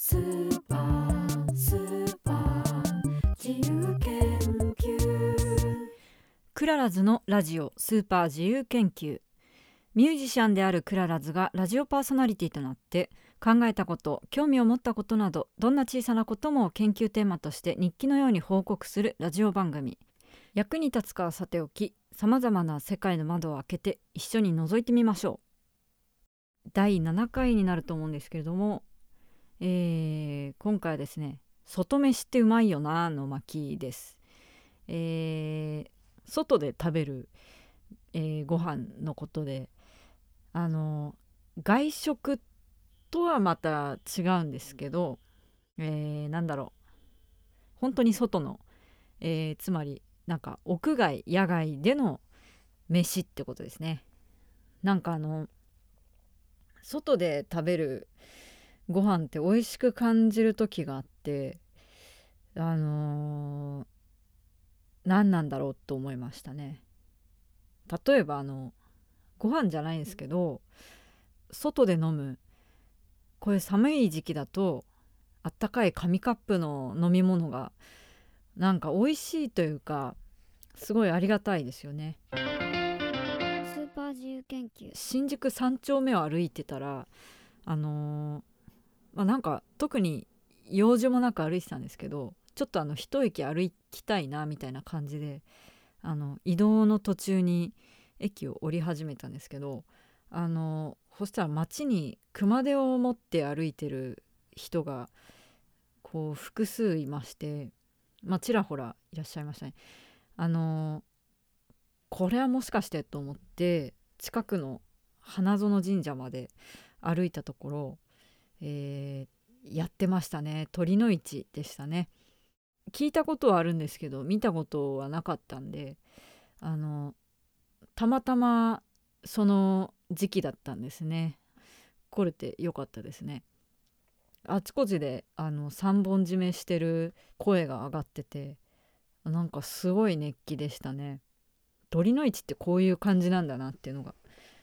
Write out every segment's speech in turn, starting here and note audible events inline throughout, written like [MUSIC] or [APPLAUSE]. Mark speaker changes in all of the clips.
Speaker 1: スーパースーパー自由研究。
Speaker 2: クララズのラジオスーパー自由研究ミュージシャンであるクララズがラジオパーソナリティとなって考えたこと興味を持ったことなどどんな小さなことも研究テーマとして日記のように報告するラジオ番組。役に立つかはさておきさまざまな世界の窓を開けて一緒に覗いてみましょう。第7回になると思うんですけれども、えー今回はですね「外飯ってうまいよな」の巻です。えー外で食べる、えーご飯のことであの外食とはまた違うんですけど、えーなんだろう本当に外の、えーつまりなんか屋外野外での飯ってことですね。なんかあの外で食べるご飯って美味しく感じる時があってあのー何なんだろうと思いましたね。例えばあのご飯じゃないんですけど外で飲むこれ寒い時期だとあったかい紙カップの飲み物がなんか美味しいというかすごいありがたいですよね。
Speaker 3: スーパー自由研究
Speaker 2: 新宿三丁目を歩いてたらあのーまあなんか特に用事もなく歩いてたんですけどちょっとあの一駅歩きたいなみたいな感じであの移動の途中に駅を降り始めたんですけどあのそしたら街に熊手を持って歩いてる人がこう複数いましてまあちらほらいらっしゃいましたね。あのこれはもしかしてと思って近くの花園神社まで歩いたところ、えーやってましたね。鳥の市でしたね。聞いたことはあるんですけど見たことはなかったんであのたまたまその時期だったんですね。来れてよかったですね。あちこちであの三本締めしてる声が上がっててなんかすごい熱気でしたね。鳥の市ってこういう感じなんだなっていうのが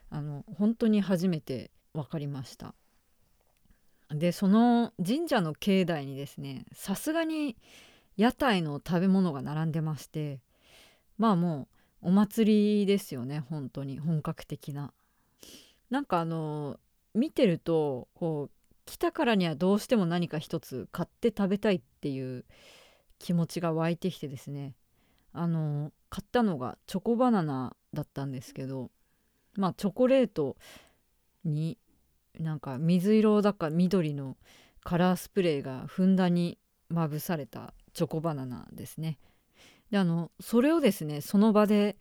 Speaker 2: あの本当に初めて分かりました。でその神社の境内にですねさすがに屋台の食べ物が並んでましてまあもうお祭りですよね本当に本格的な。なんかあの見てるとこう来たからにはどうしても何か一つ買って食べたいっていう気持ちが湧いてきてですねあの買ったのがチョコバナナだったんですけどまあチョコレートになんか水色だか緑のカラースプレーがふんだんにまぶされたチョコバナナですね。であのそれをですねその場で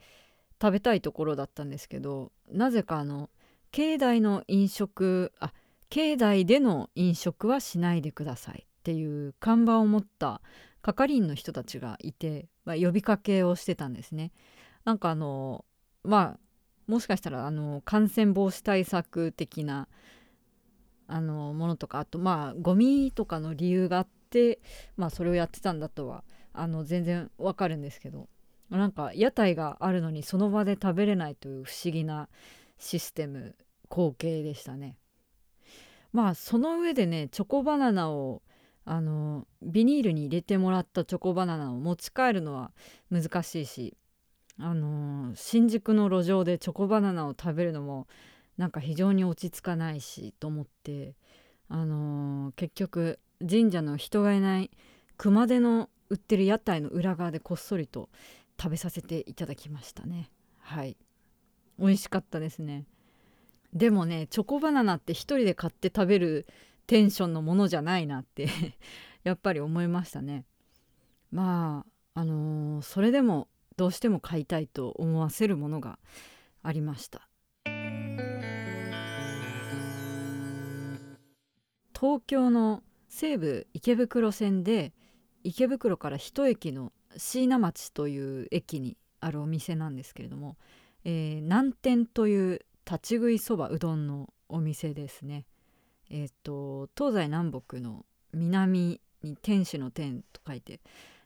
Speaker 2: 食べたいところだったんですけどなぜかあの境内の飲食あ境内での飲食はしないでくださいっていう看板を持った係員の人たちがいて、まあ、呼びかけをしてたんですね。なんかあのまあもしかしたらあの感染防止対策的なあのものとかあとまあゴミとかの理由があって、まあ、それをやってたんだとはあの全然わかるんですけどなんか屋台があるのにその場で食べれないという不思議なシステム光景でしたね。まあその上でねチョコバナナをあのビニールに入れてもらったチョコバナナを持ち帰るのは難しいしあの新宿の路上でチョコバナナを食べるのもなんか非常に落ち着かないしと思ってあの結局神社の人がいない熊手の売ってる屋台の裏側でこっそりと食べさせていただきましたね。はい。美味しかったですね。でもねチョコバナナって一人で買って食べるテンションのものじゃないなって [LAUGHS] やっぱり思いましたね。まああのーそれでもどうしても買いたいと思わせるものがありました。東京の西武池袋線で池袋から一駅の椎名町という駅にあるお店なんですけれども、えー南天という立ち食いそばうどんのお店ですね。えっ、と東西南北の南に天使の天と書いて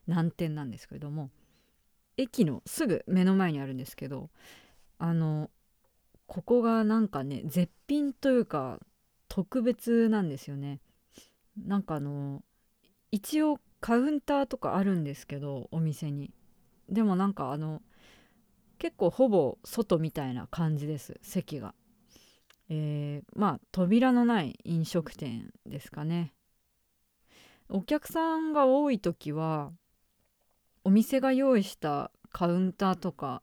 Speaker 2: 南天なんですけれども駅のすぐ目の前にあるんですけどあのここがなんかね絶品というか特別なんですよね。なんかあの一応カウンターとかあるんですけどお店に。でもなんかあの結構ほぼ外みたいな感じです席が。えー、まあ扉のない飲食店ですかね。お客さんが多い時はお店が用意したカウンターとか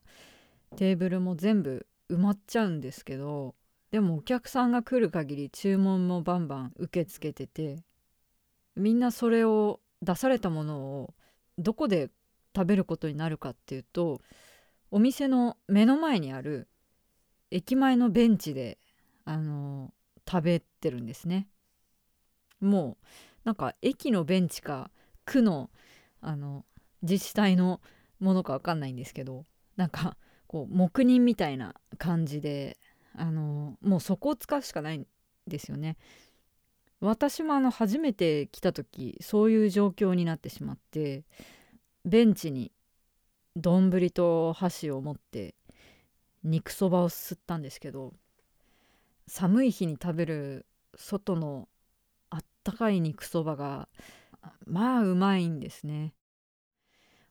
Speaker 2: テーブルも全部埋まっちゃうんですけどでもお客さんが来る限り注文もバンバン受け付けててみんなそれを出されたものをどこで食べることになるかっていうとお店の目の前にある駅前のベンチであの食べてるんですね。もうなんか駅のベンチか区のあの自治体のものか分かんないんですけどなんかこう黙認みたいな感じであのもうそこを使うしかないんですよね。私もあの初めて来た時そういう状況になってしまってベンチに丼と箸を持って肉そばをすったんですけど寒い日に食べる外のあったかい肉そばがまあうまいんですね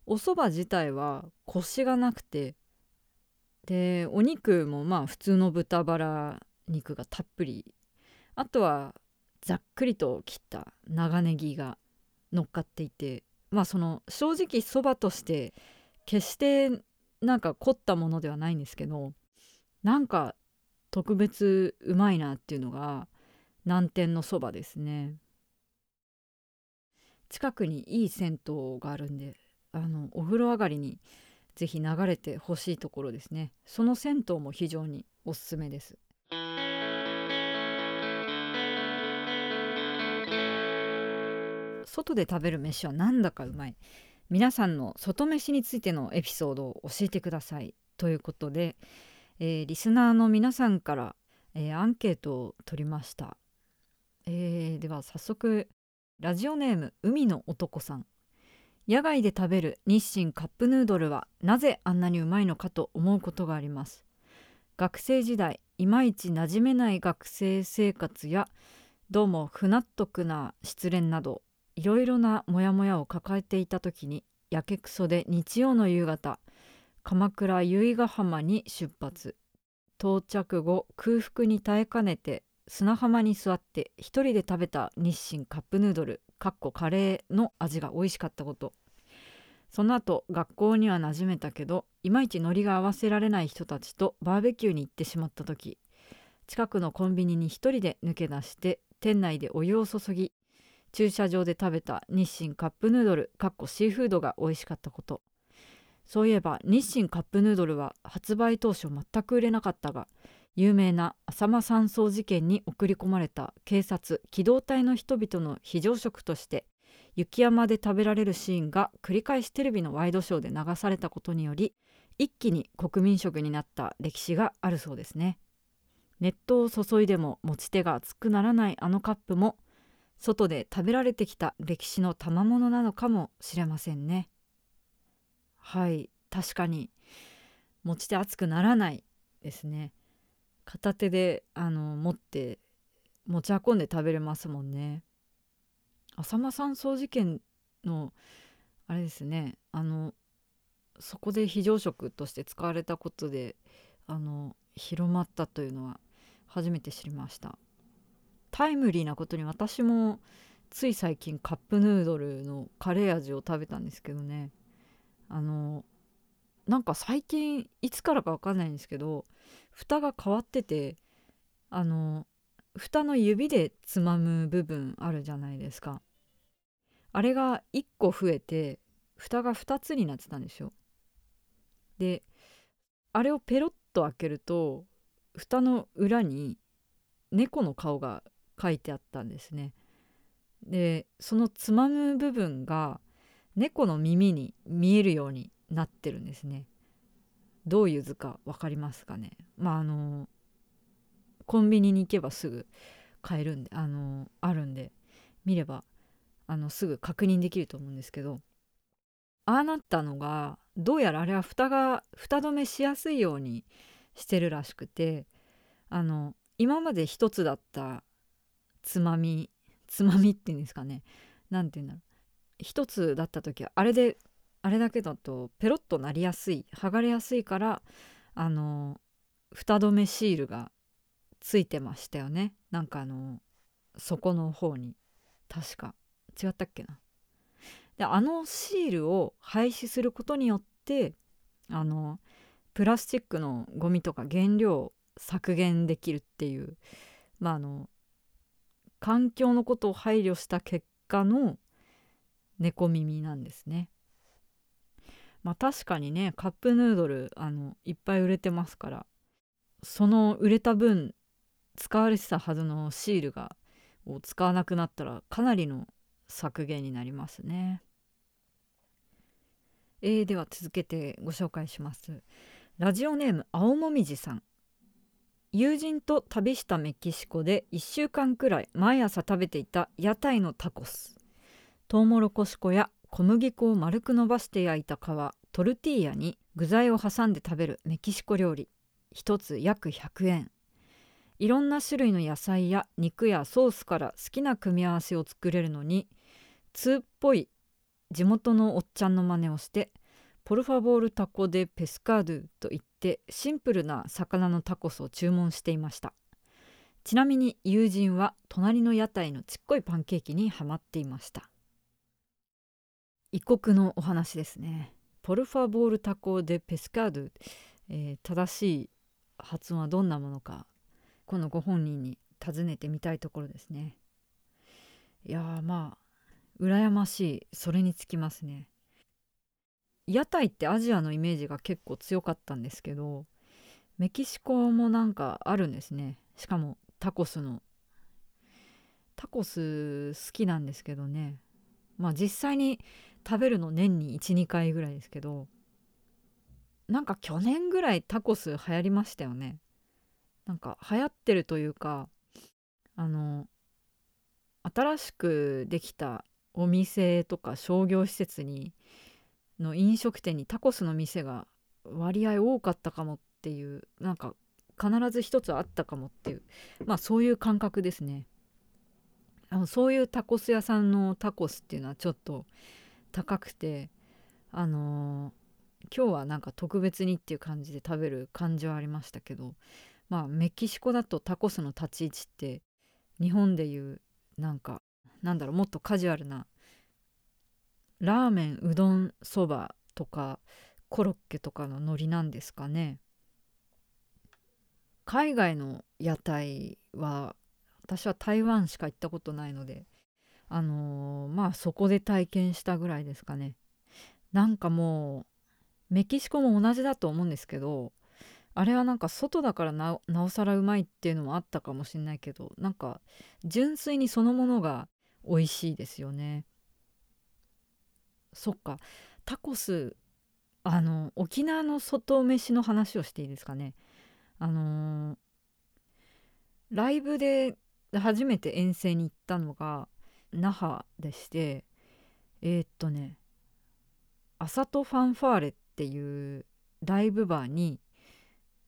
Speaker 2: お蕎麦自体はコシがなくてでお肉もまあ普通の豚バラ肉がたっぷり。あとはざっくりと切った長ネギが乗っかっていてまあその正直そばとして決してなんか凝ったものではないんですけどなんか特別うまいなっていうのが南天のそばですね。近くにいい銭湯があるんであのお風呂上がりにぜひ流れてほしいところですね。その銭湯も非常におすすめです。外で食べる飯はなんだかうまい。皆さんの外飯についてのエピソードを教えてください。ということで、えー、リスナーの皆さんから、えー、アンケートを取りました、えー、では早速ラジオネーム海の男さん。野外で食べる日清カップヌードルはなぜあんなにうまいのかと思うことがあります。学生時代いまいち馴染めない学生生活やどうも不納得な失恋などいろいろなモヤモヤを抱えていた時にやけくそで日曜の夕方鎌倉由比ヶ浜に出発。到着後空腹に耐えかねて砂浜に座って一人で食べた日清カップヌードル。かっこカレーの味が美味しかったこと。その後学校には馴染めたけどいまいちノリが合わせられない人たちとバーベキューに行ってしまった時近くのコンビニに一人で抜け出して店内でお湯を注ぎ駐車場で食べた日清カップヌードルかっこシーフードが美味しかったこと。そういえば日清カップヌードルは発売当初全く売れなかったが有名な浅間山荘事件に送り込まれた警察機動隊の人々の非常食として雪山で食べられるシーンが繰り返しテレビのワイドショーで流されたことにより一気に国民食になった歴史があるそうですね。熱湯を注いでも持ち手が熱くならないあのカップも外で食べられてきた歴史の賜物なのかもしれませんね。はい確かに持ち手熱くならないですね。片手であの持って持ち運んで食べれますもんね。浅間山荘事件のあれですね。あのそこで非常食として使われたことであの広まったというのは初めて知りました。タイムリーなことに私もつい最近カップヌードルのカレー味を食べたんですけどね。あのなんか最近いつからか分かんないんですけど蓋が変わっててあの蓋の指でつまむ部分あるじゃないですか。あれが1個増えて蓋が2つになってたんですよ。であれをペロッと開けると蓋の裏に猫の顔が書いてあったんですね。でそのつまむ部分が猫の耳に見えるようになってるんですね。どういう図か分かりますかね？まああのコンビニに行けばすぐ買えるんであのあるんで見ればあのすぐ確認できると思うんですけどああなったのがどうやらあれは蓋が蓋止めしやすいようにしてるらしくてあの今まで一つだったつまみつまみっていうんですかね。何て言うんだろう。一つだった時はあれであれだけだとペロッとなりやすい剥がれやすいからあの蓋止めシールがついてましたよね。なんかあの底の方に。確か。違ったっけな。であのシールを廃止することによってあのプラスチックのゴミとか原料を削減できるっていうまああの環境のことを配慮した結果の猫耳なんですね。まあ確かにねカップヌードルあのいっぱい売れてますからその売れた分使われてたはずのシールがを使わなくなったらかなりの削減になりますね。えー、では続けてご紹介します。ラジオネーム青もみじさん。友人と旅したメキシコで1週間くらい毎朝食べていた屋台のタコス。トウモロコシ粉や小麦粉を丸く伸ばして焼いた皮トルティーヤに具材を挟んで食べるメキシコ料理。1つ約100円。いろんな種類の野菜や肉やソースから好きな組み合わせを作れるのに通っぽい地元のおっちゃんの真似をしてポルファボールタコでペスカードゥと言ってシンプルな魚のタコスを注文していました。ちなみに友人は隣の屋台のちっこいパンケーキにはまっていました。異国のお話ですね。ポルファボールタコでペスカード、えー正しい発音はどんなものかこのご本人に尋ねてみたいところですね。いやーまあ羨ましい。それにつきますね。屋台ってアジアのイメージが結構強かったんですけどメキシコもなんかあるんですね。しかもタコスの。タコス好きなんですけどね。まあ実際に食べるの年に12回ぐらいですけどなんか去年ぐらいタコス流行りましたよね。なんか流行ってるというかあの新しくできたお店とか商業施設にの飲食店にタコスの店が割合多かったかもっていうなんか必ず一つあったかもっていうまあそういう感覚ですね。あのそういうタコス屋さんのタコスっていうのはちょっと高くてあのー今日はなんか特別にっていう感じで食べる感じはありましたけどまあメキシコだとタコスの立ち位置って日本でいうなんかなんだろうもっとカジュアルなラーメンうどんそばとかコロッケとかのノリなんですかね。海外の屋台は私は台湾しか行ったことないのであのーまあそこで体験したぐらいですかね。なんかもうメキシコも同じだと思うんですけどあれはなんか外だからなおさらうまいっていうのもあったかもしれないけどなんか純粋にそのものが美味しいですよね。そっか。タコスあの沖縄の外飯の話をしていいですかね。あのーライブで初めて遠征に行ったのが那覇でしてえーっとねアサトファンファーレっていうライブバーに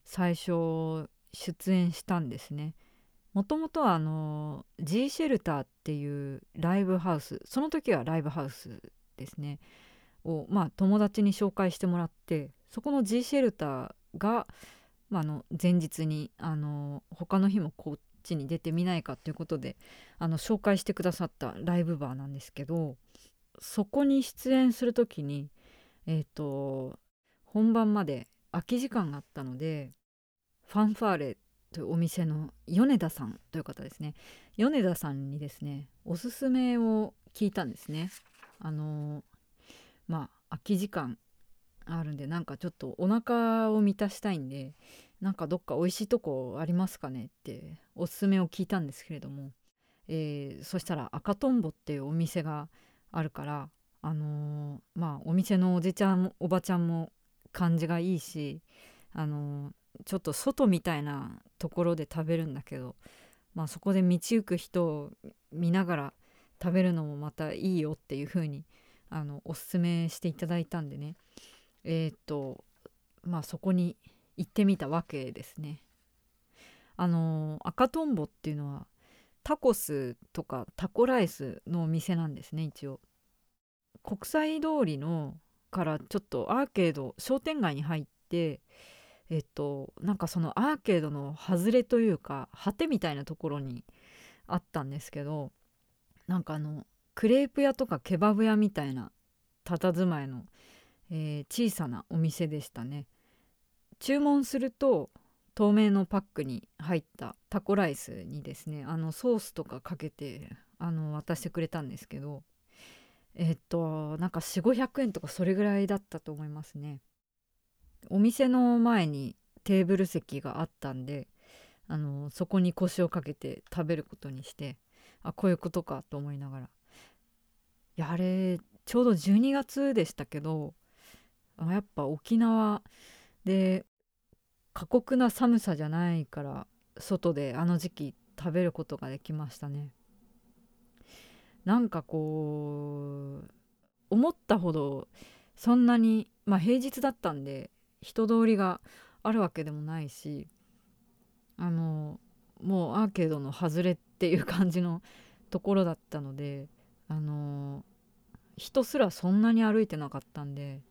Speaker 2: 最初出演したんですね。もともとはあの G シェルターっていうライブハウスその時はライブハウスですね。をまあ友達に紹介してもらってそこの G シェルターが、まあ、の前日にあの他の日もこっちに出てみないかということであの紹介してくださったライブバーなんですけどそこに出演する時にえっ、と本番まで空き時間があったのでファンファーレというお店の米田さんという方ですね。米田さんにですねおすすめを聞いたんですね。あのまあ空き時間あるんでなんかちょっとお腹を満たしたいんでなんかどっか美味しいとこありますかねっておすすめを聞いたんですけれども、えーそしたら赤とんぼっていうお店があるからあのーまあお店のおじちゃんおばちゃんも感じがいいしあのーちょっと外みたいなところで食べるんだけど、まあ、そこで道行く人を見ながら食べるのもまたいいよっていう風にあのおすすめしていただいたんでね。えっとまあそこに行ってみたわけですね。あの赤とんぼっていうのはタコスとかタコライスのお店なんですね一応国際通りのからちょっとアーケード商店街に入ってえっとなんかそのアーケードの外れというか果てみたいなところにあったんですけどなんかあのクレープ屋とかケバブ屋みたいな佇まいの、えー小さなお店でしたね注文すると透明のパックに入ったタコライスにですねあのソースとかかけてあの渡してくれたんですけどえっとなんか4500円とかそれぐらいだったと思いますね。お店の前にテーブル席があったんであのそこに腰をかけて食べることにしてあこういうことかと思いながら。いやあれちょうど12月でしたけどやっぱ沖縄で過酷な寒さじゃないから外であの時期食べることができましたね。なんかこう思ったほどそんなにまあ平日だったんで人通りがあるわけでもないしあのもうアーケードの外れっていう感じのところだったのであの人すらそんなに歩いてなかったんで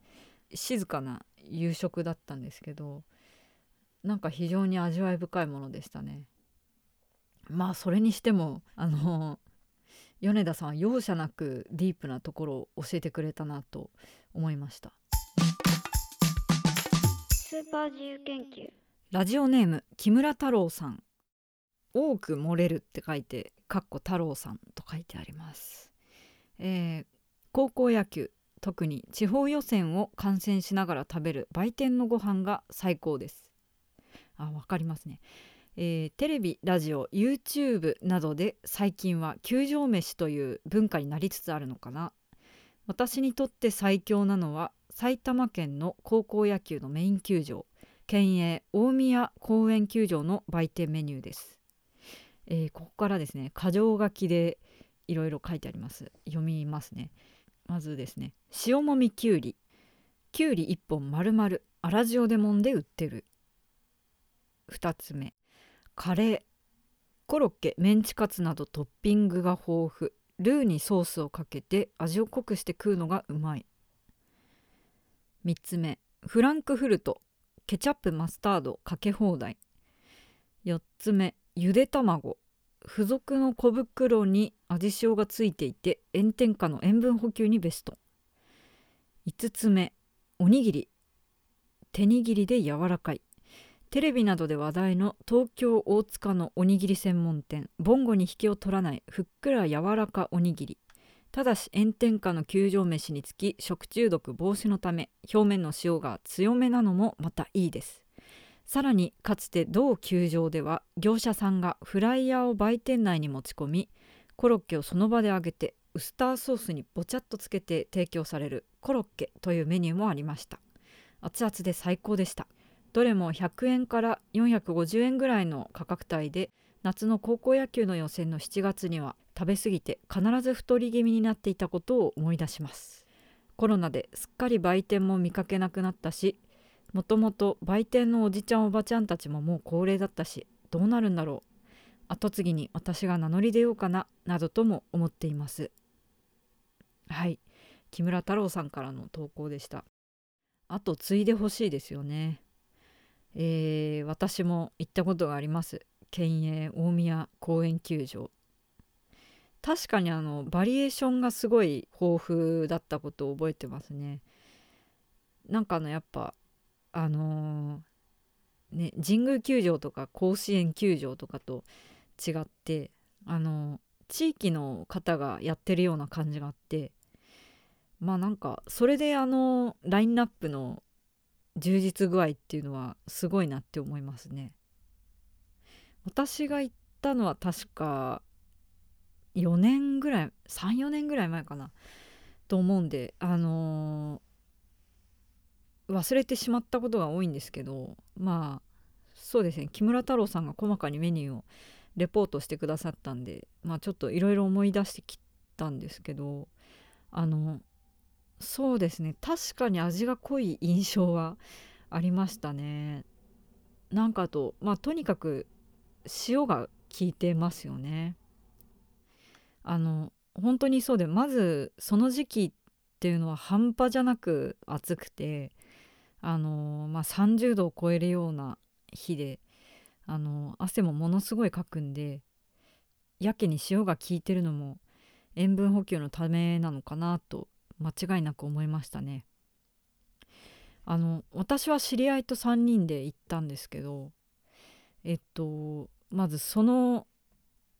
Speaker 2: 静かな夕食だったんですけどなんか非常に味わい深いものでしたね。まあそれにしてもあの米田さんは容赦なくディープなところを教えてくれたなと思いました。
Speaker 3: スーパー自由研究。
Speaker 2: ラジオネーム木村太郎さん。多く漏れるって書いてかっこ太郎さんと書いてあります、えー高校野球特に地方予選を観戦しながら食べる売店のご飯が最高です。あわかりますね、えーテレビラジオ YouTube などで最近は球場飯という文化になりつつあるのかな。私にとって最強なのは埼玉県の高校野球のメイン球場県営大宮公園球場の売店メニューです、えーここからですね箇条書きでいろいろ書いてあります。読みますね。まずですね塩もみきゅうり。きゅうり1本丸々粗塩で揉んで売ってる。2つ目カレー。コロッケメンチカツなどトッピングが豊富。ルーにソースをかけて味を濃くして食うのがうまい。3つ目フランクフルト。ケチャップマスタードかけ放題。4つ目ゆで卵。付属の小袋に味塩がついていて炎天下の塩分補給にベスト。5つ目おにぎり。手握りで柔らかい。テレビなどで話題の東京大塚のおにぎり専門店ボンゴに引けを取らないふっくら柔らかおにぎり。ただし炎天下の球場飯につき食中毒防止のため表面の塩が強めなのもまたいいです。さらにかつて同球場では業者さんがフライヤーを売店内に持ち込みコロッケをその場で揚げてウスターソースにぼちゃっとつけて提供されるコロッケというメニューもありました。熱々で最高でした。どれも100円から450円ぐらいの価格帯で夏の高校野球の予選の7月には食べ過ぎて必ず太り気味になっていたことを思い出します。コロナですっかり売店も見かけなくなったしもともと売店のおじちゃんおばちゃんたちももう高齢だったしどうなるんだろう。後継ぎに私が名乗り出ようかななどとも思っています。はい。木村太郎さんからの投稿でした。あと継いでほしいですよね。えー私も行ったことがあります。県営大宮公園球場。確かにあのバリエーションがすごい豊富だったことを覚えてますね。なんかあのやっぱあのーね神宮球場とか甲子園球場とかと違ってあの地域の方がやってるような感じがあってまあなんかそれであのラインナップの充実具合っていうのはすごいなって思いますね。私が行ったのは確か4年ぐらい34年ぐらい前かなと思うんであの忘れてしまったことが多いんですけどまあそうですね。木村太郎さんが細かにメニューをレポートしてくださったんでまあちょっといろいろ思い出してきたんですけどあのそうですね。確かに味が濃い印象はありましたね。なんかあとまあとにかく塩が効いてますよね。あの本当にそうでまずその時期っていうのは半端じゃなく暑くてあの、まあ、30度を超えるような日であの汗もものすごいかくんでやけに塩が効いてるのも塩分補給のためなのかなと間違いなく思いましたね。あの私は知り合いと3人で行ったんですけどえっとまずその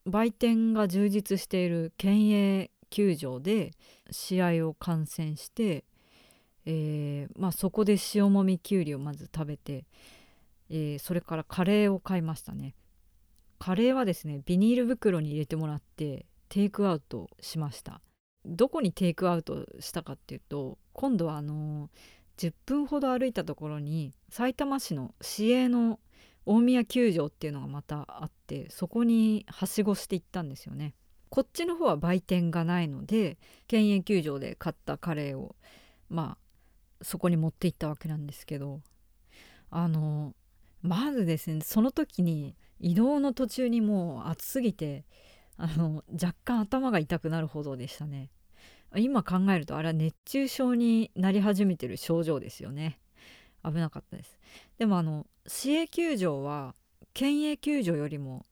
Speaker 2: 売店が充実している県営球場で試合を観戦して、えーまあ、そこで塩もみきゅうりをまず食べて、えーそれからカレーを買いましたね。カレーはですねビニール袋に入れてもらってテイクアウトしました。どこにテイクアウトしたかっていうと今度はあの10分ほど歩いたところにさいたま市の市営の大宮球場っていうのがまたあってそこにはしごして行ったんですよね。こっちの方は売店がないので県営球場で買ったカレーをまあそこに持って行ったわけなんですけどあのまずですねその時に移動の途中にもう暑すぎてあの若干頭が痛くなるほどでしたね。今考えるとあれは熱中症になり始めてる症状ですよね。危なかったです。でもあの市営球場は県営球場よりも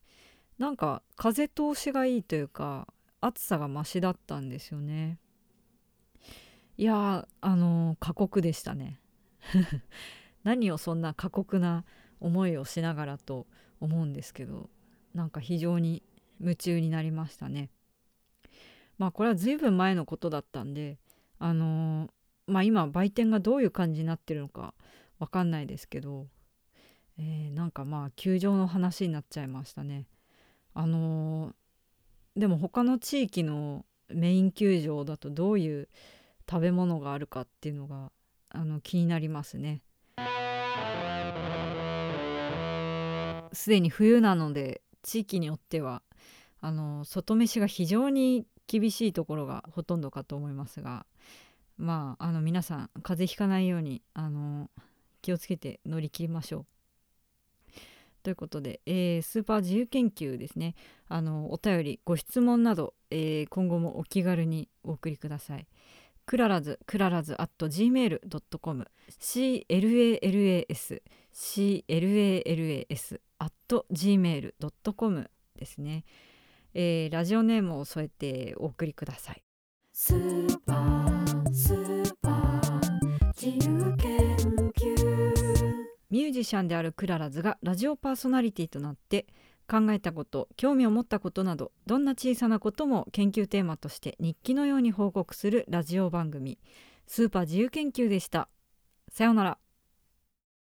Speaker 2: なんか風通しがいいというか暑さがマシだったんですよね。いやあのー過酷でしたね。[LAUGHS] 何をそんな過酷な思いをしながらと思うんですけどなんか非常に夢中になりましたね。まあこれは随分前のことだったんであのーまあ今売店がどういう感じになってるのかわかんないですけど、えーなんかまあ球場の話になっちゃいましたね。あのーでも他の地域のメイン球場だとどういう食べ物があるかっていうのがあの気になりますねすでに冬なので地域によってはあの外飯が非常に厳しいところがほとんどかと思いますがまああの皆さん風邪ひかないようにあの気をつけて乗り切りましょう。ということで、えースーパー自由研究ですねあのお便りご質問など、えー今後もお気軽にお送りください。クララズクララズ at gmail.com clalas clalas at gmail.com ですね、えーラジオネームを添えてお送りください。
Speaker 1: スーパースーパー自由研究
Speaker 2: ミュージシャンであるクララズがラジオパーソナリティとなって考えたこと興味を持ったことなどどんな小さなことも研究テーマとして日記のように報告するラジオ番組「スーパー自由研究」でした。さようなら。